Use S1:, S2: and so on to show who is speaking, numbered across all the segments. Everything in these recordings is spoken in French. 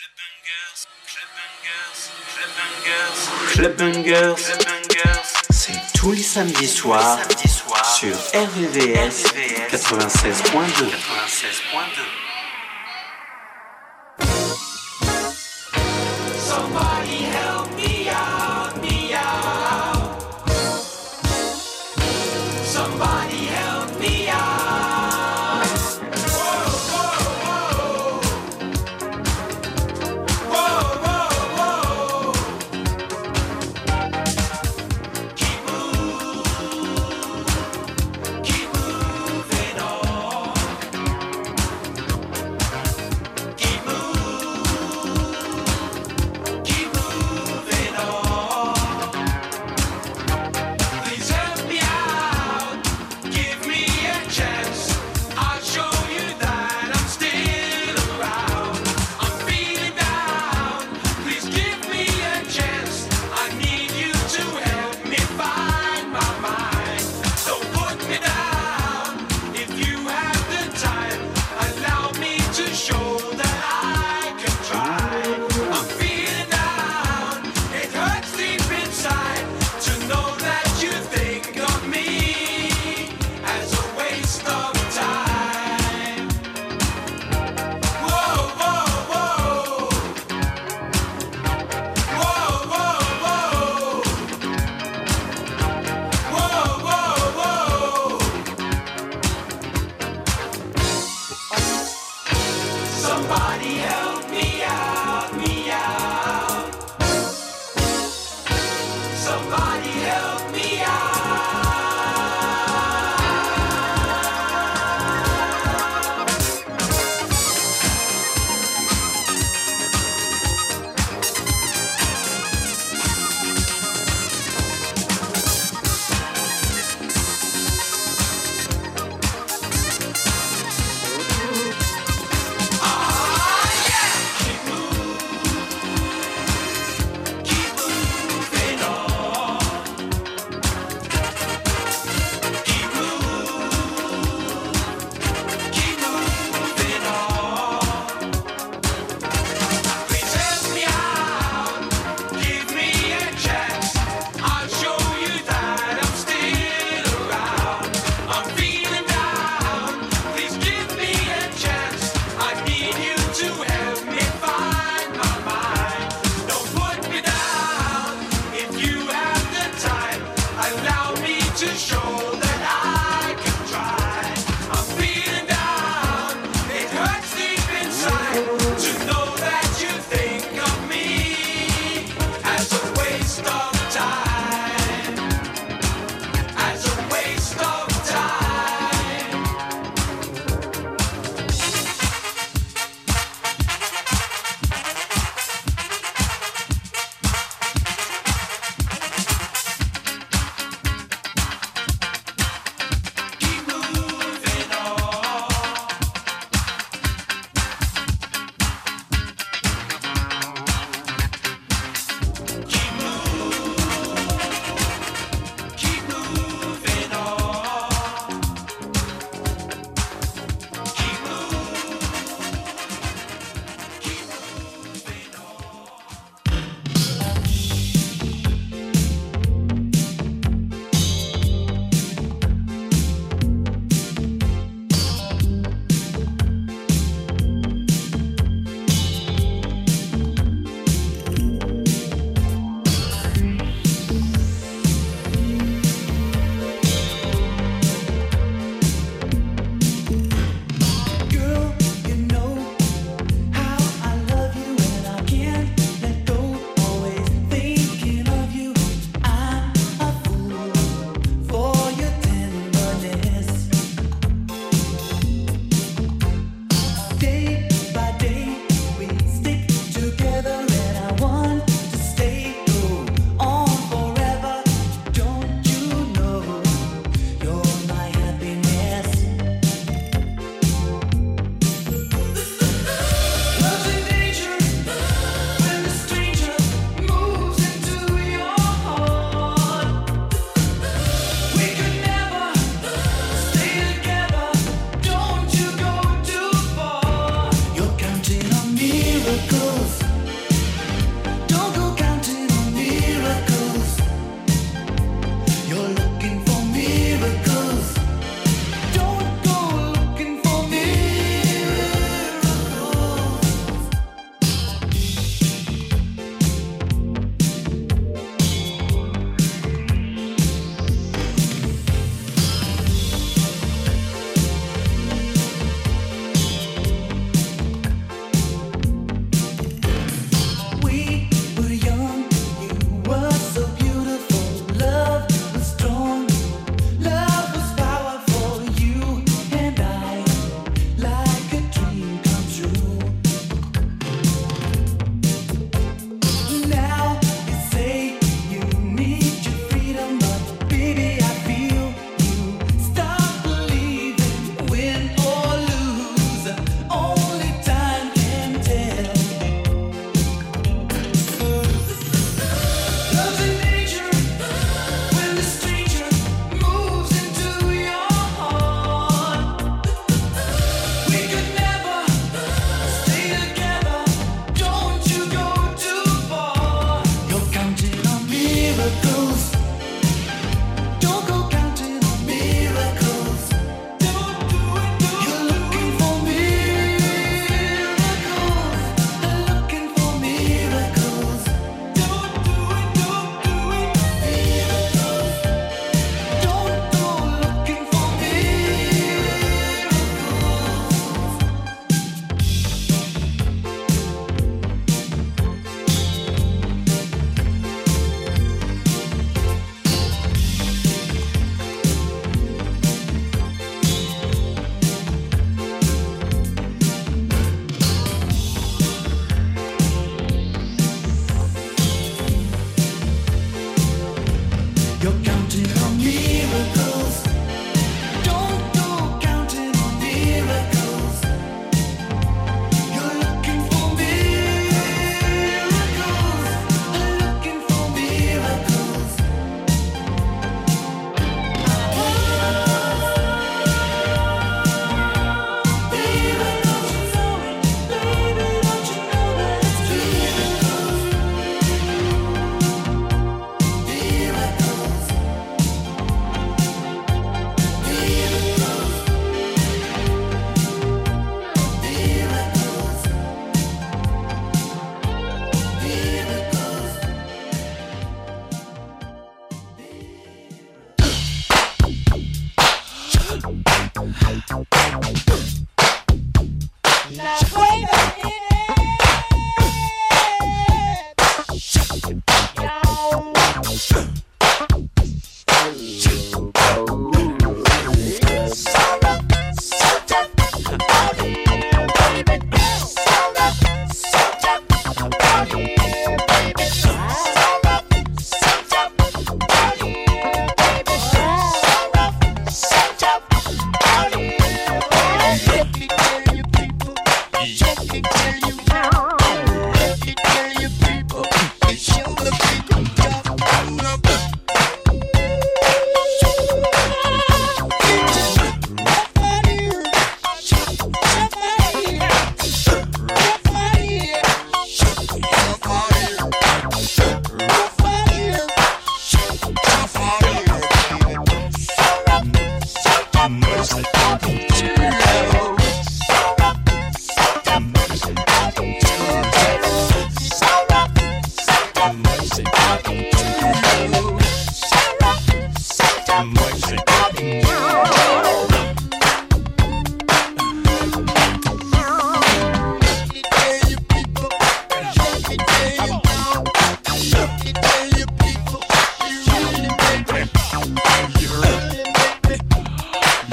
S1: Club Bungers, Club Bungers, Clubbangers, Clubbangers, c'est tous les samedis soirs sur RVVS 96.2.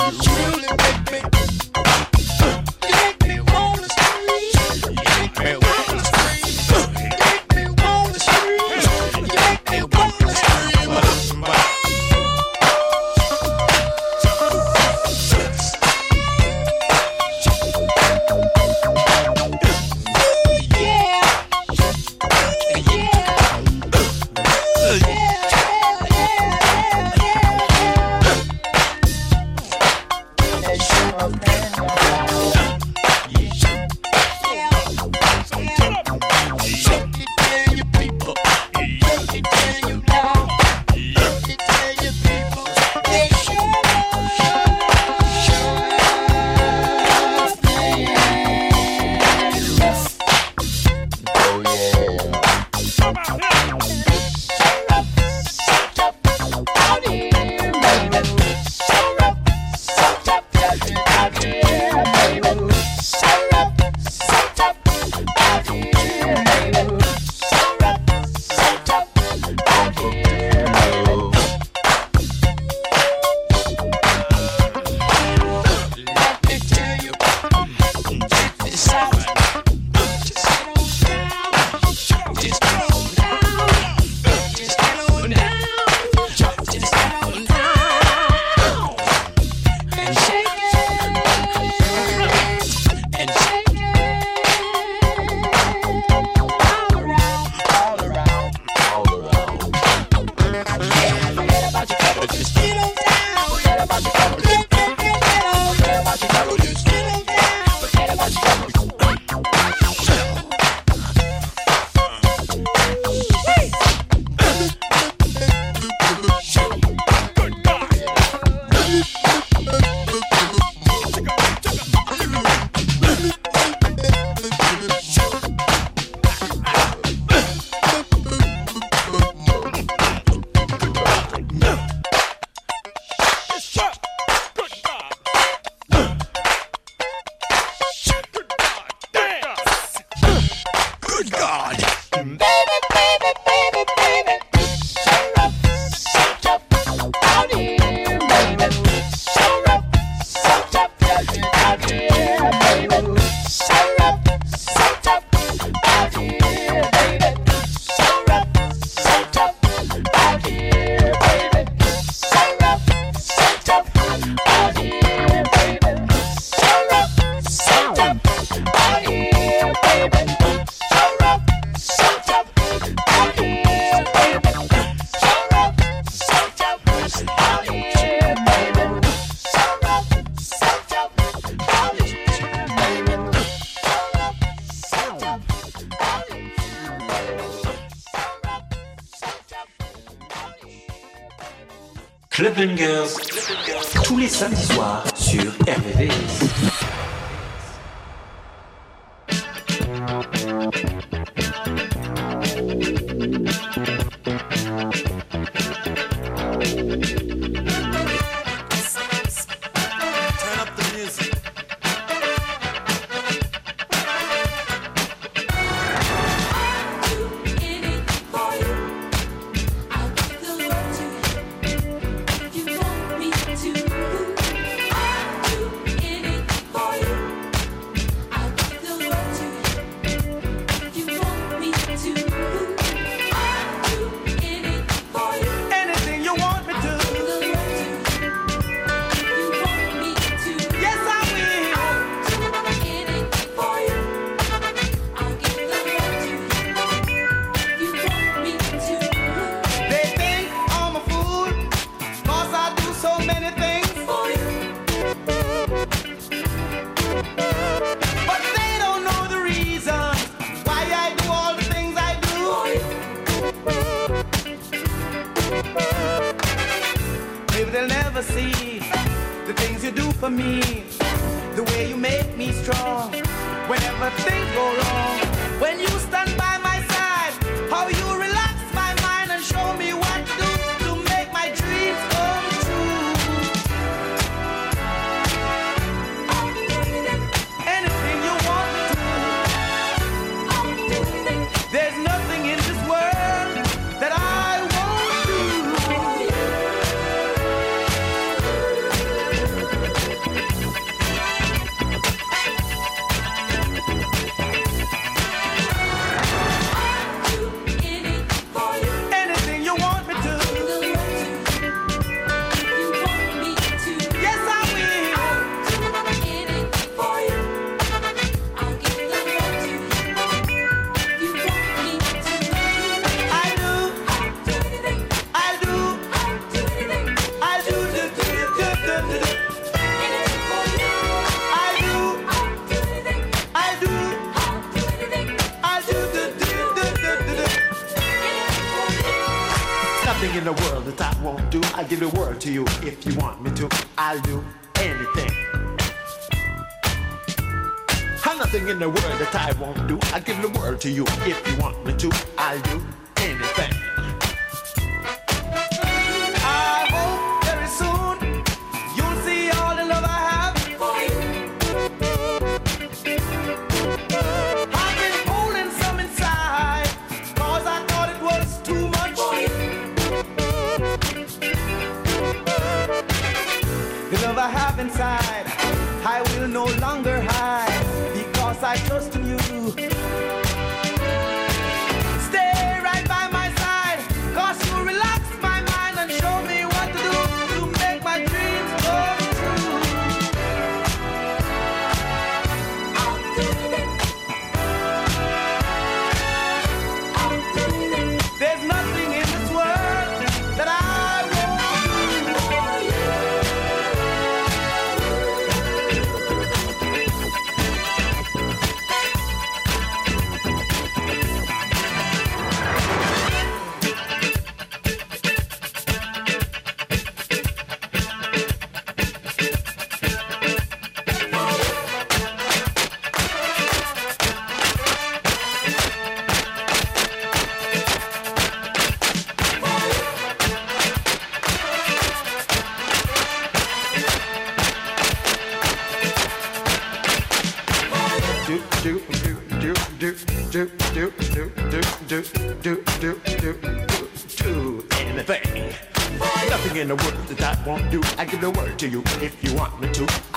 S2: You. nothing in the world that I won't do. I give the world
S3: to you if you want me to. I'll do anything. I've nothing in the world that I won't do. I give the world to you if you want me to. I'll do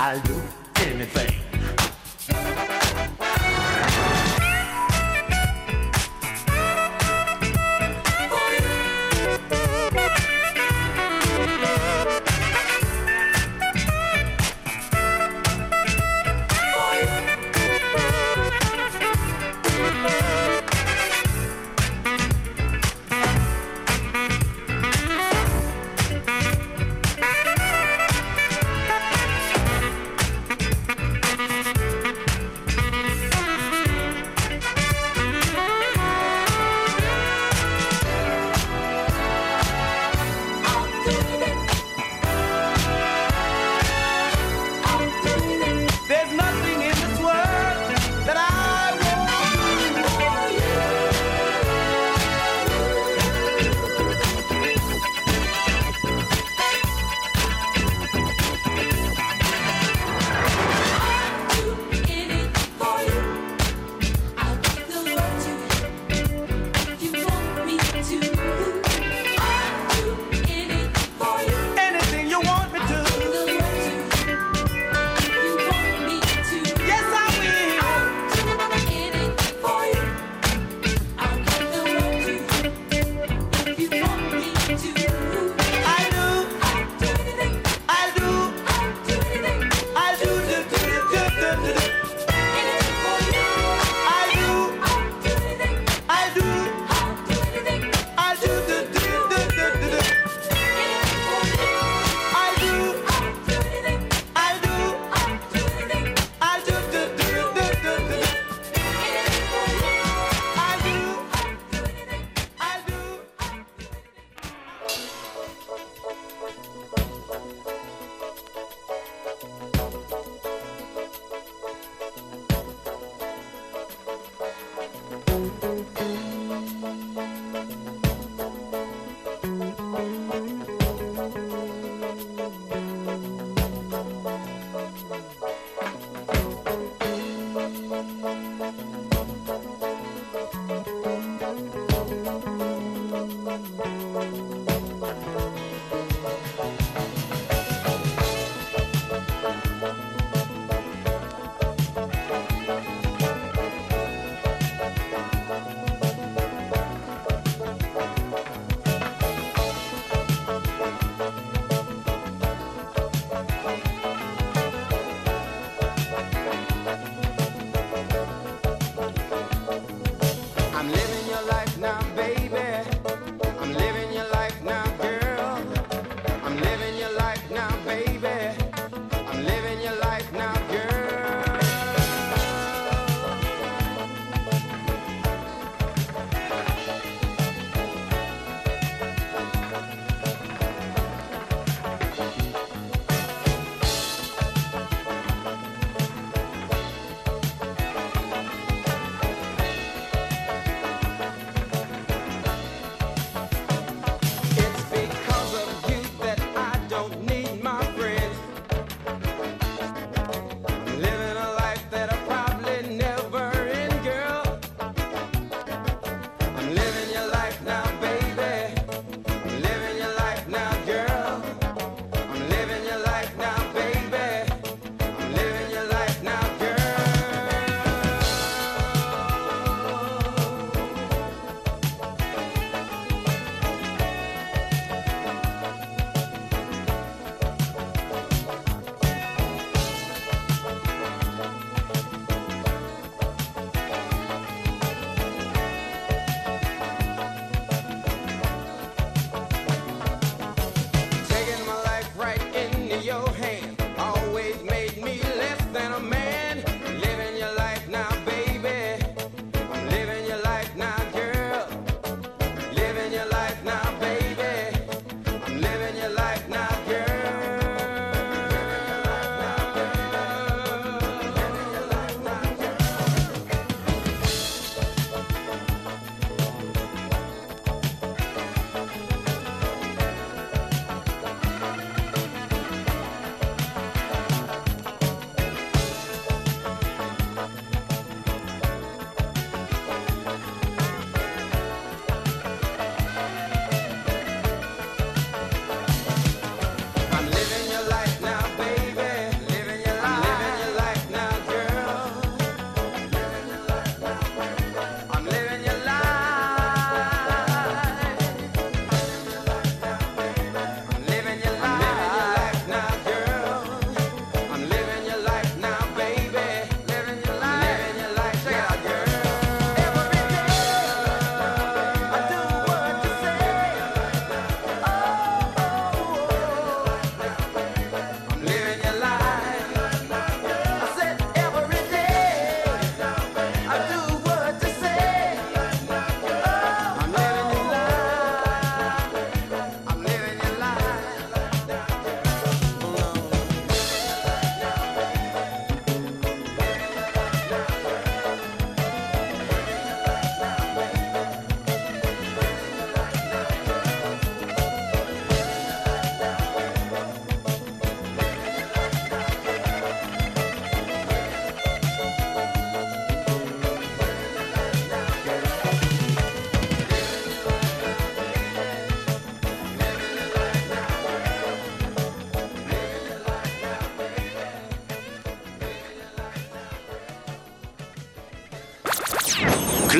S3: I'll do anything.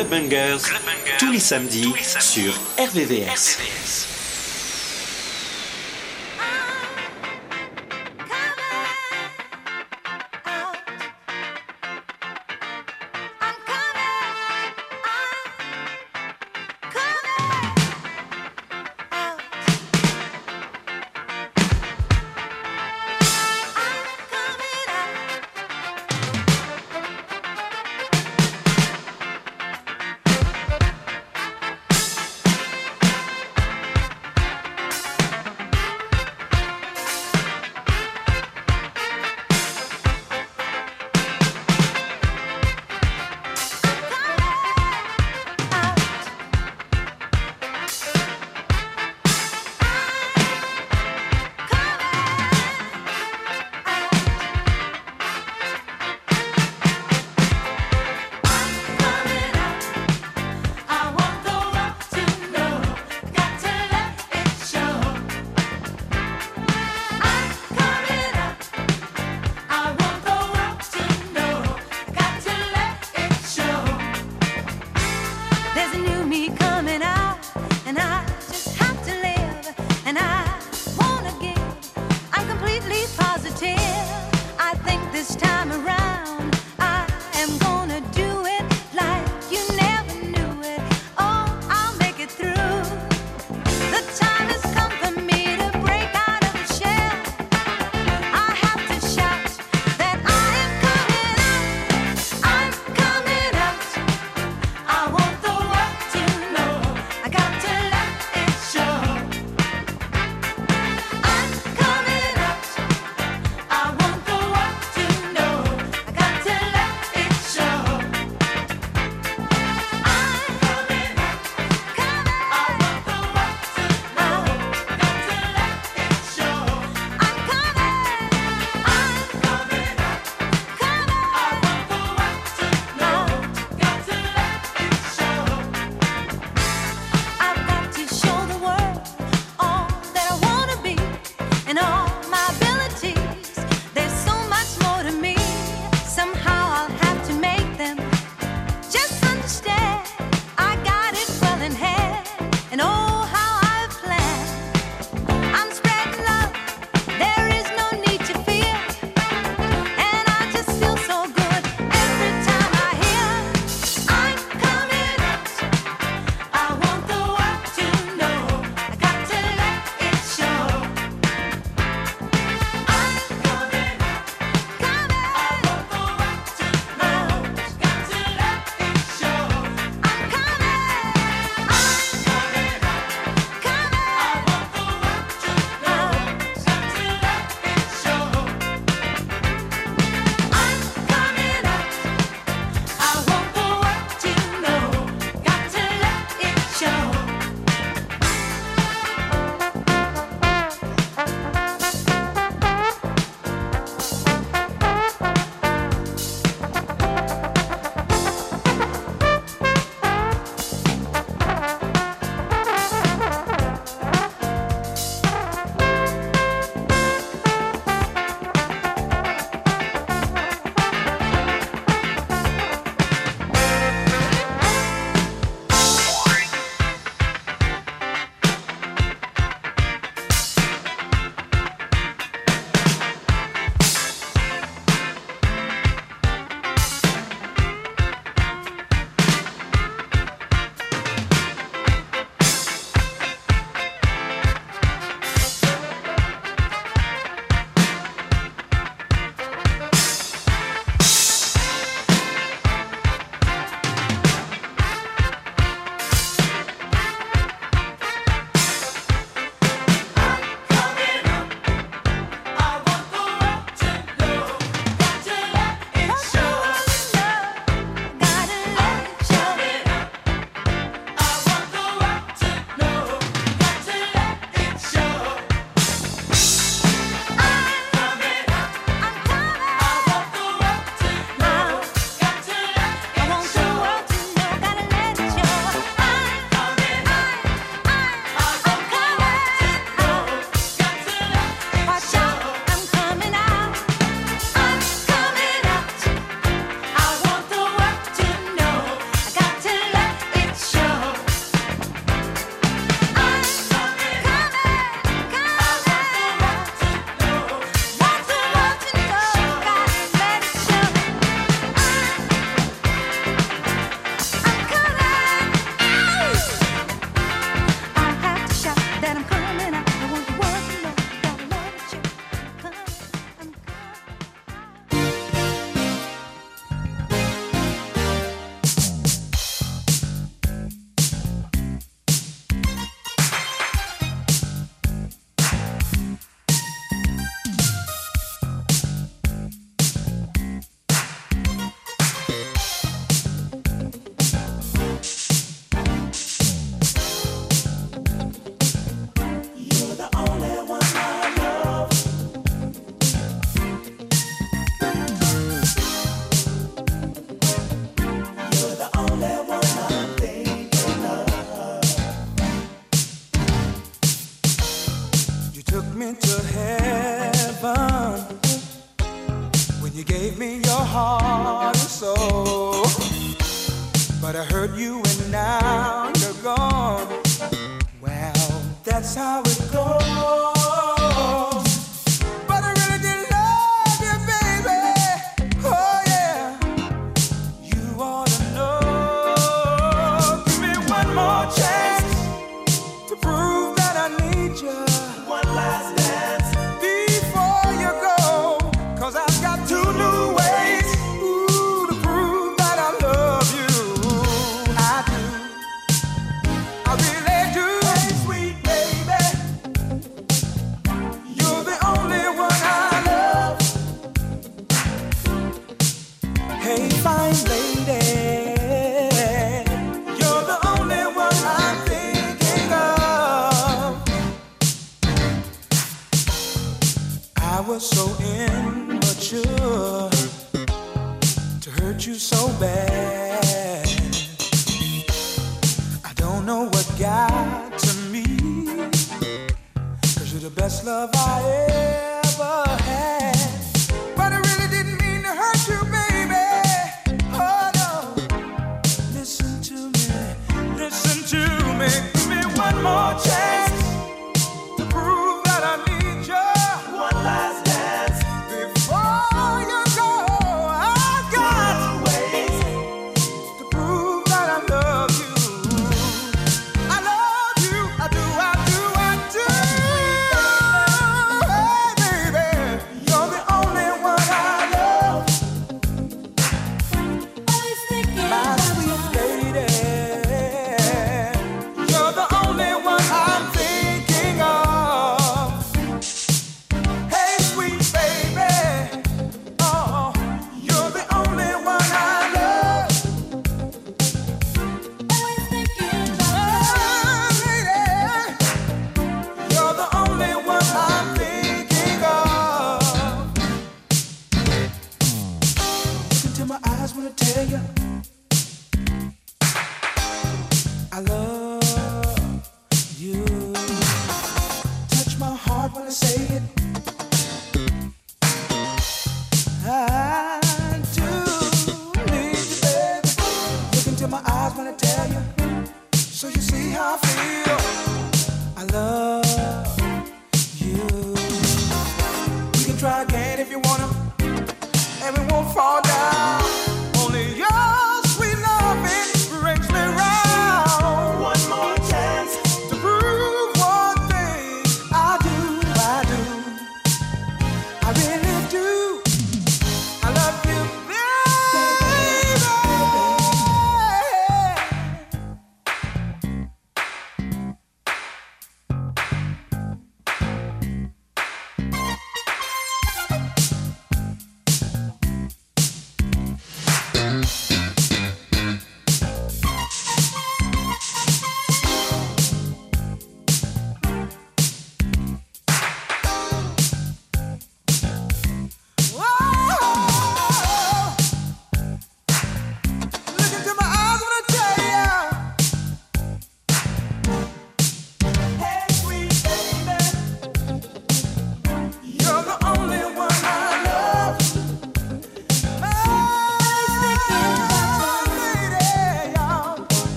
S4: Club Bangers, tous les samedis sur RVVS.
S5: I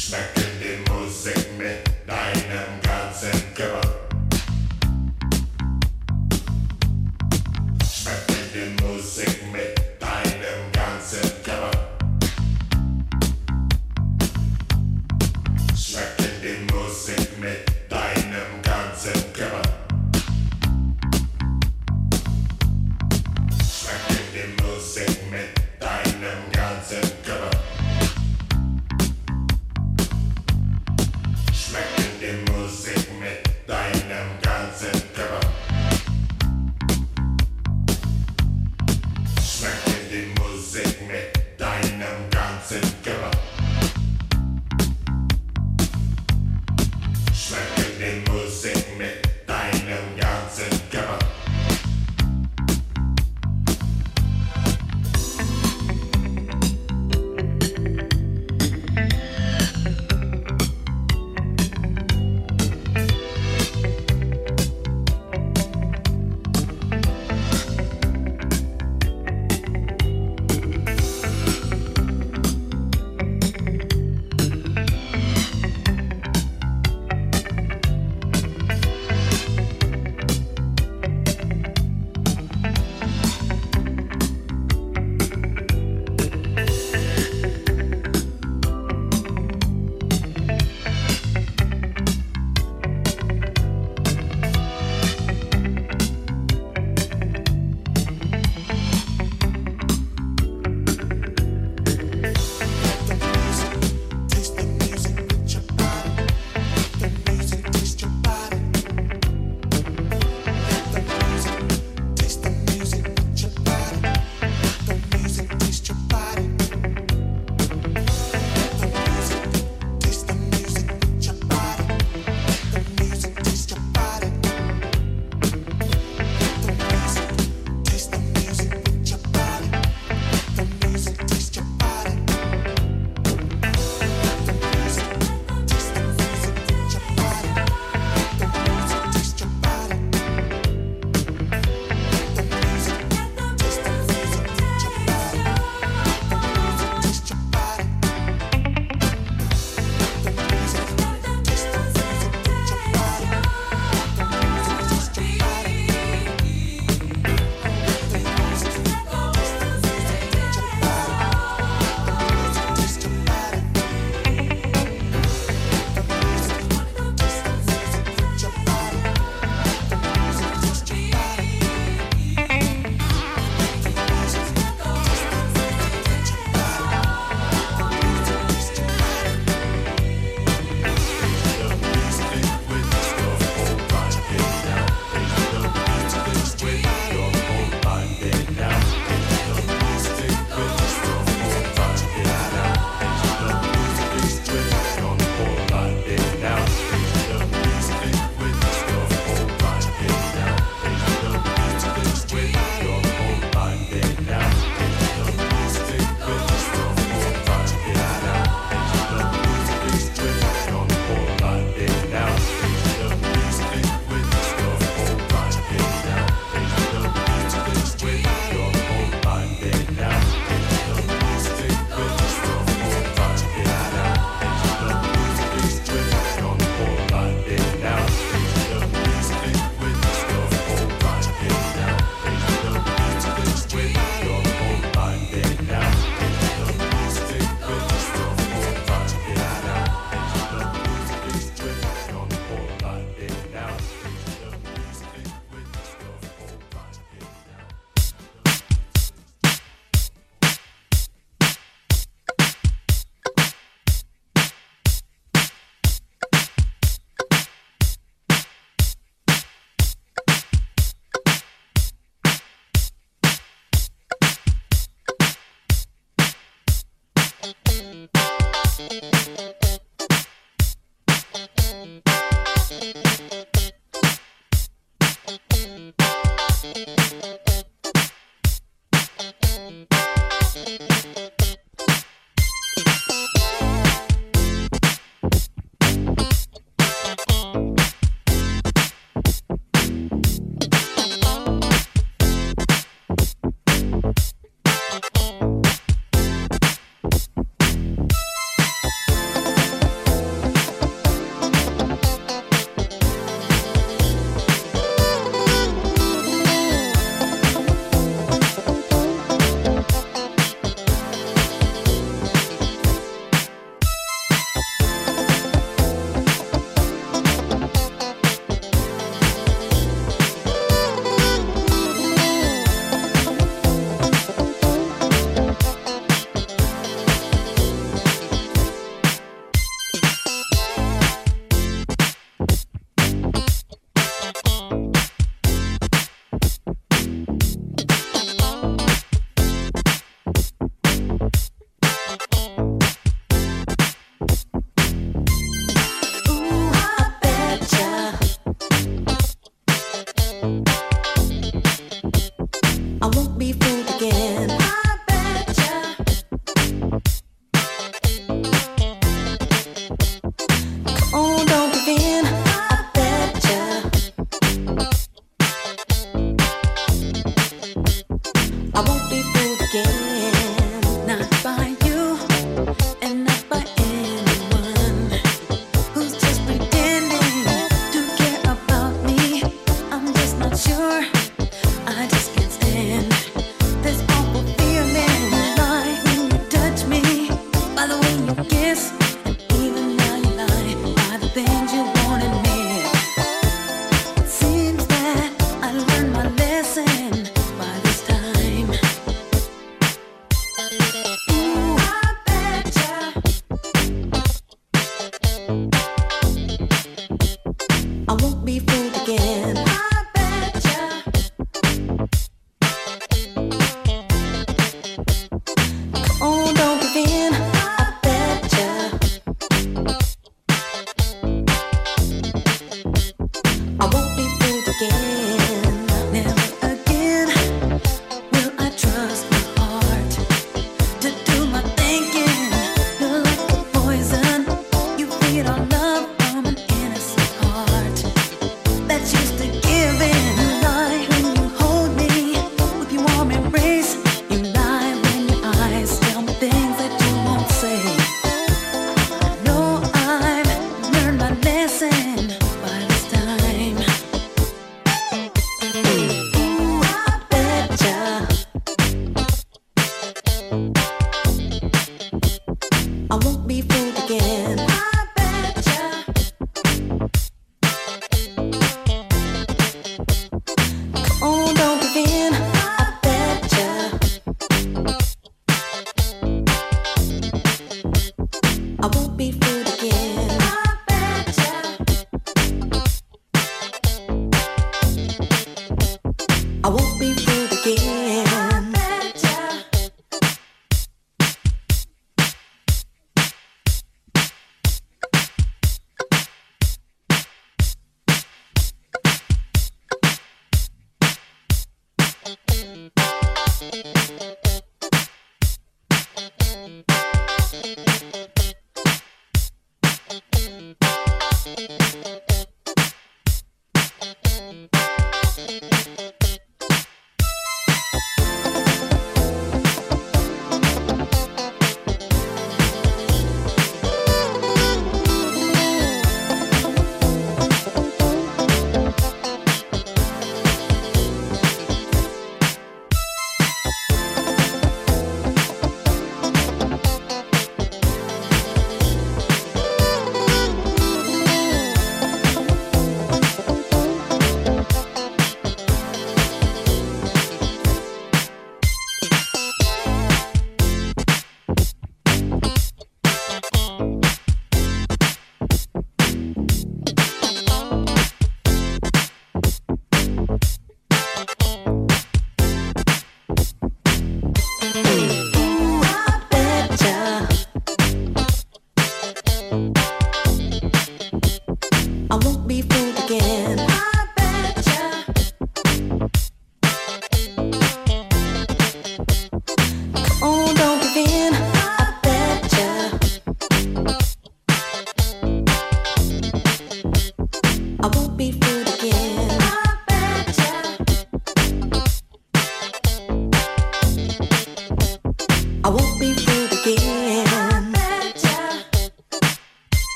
S4: Schmecken die Musik mit.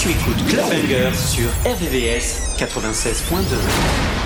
S4: Tu écoutes Clubbanger sur RVVS 96.2.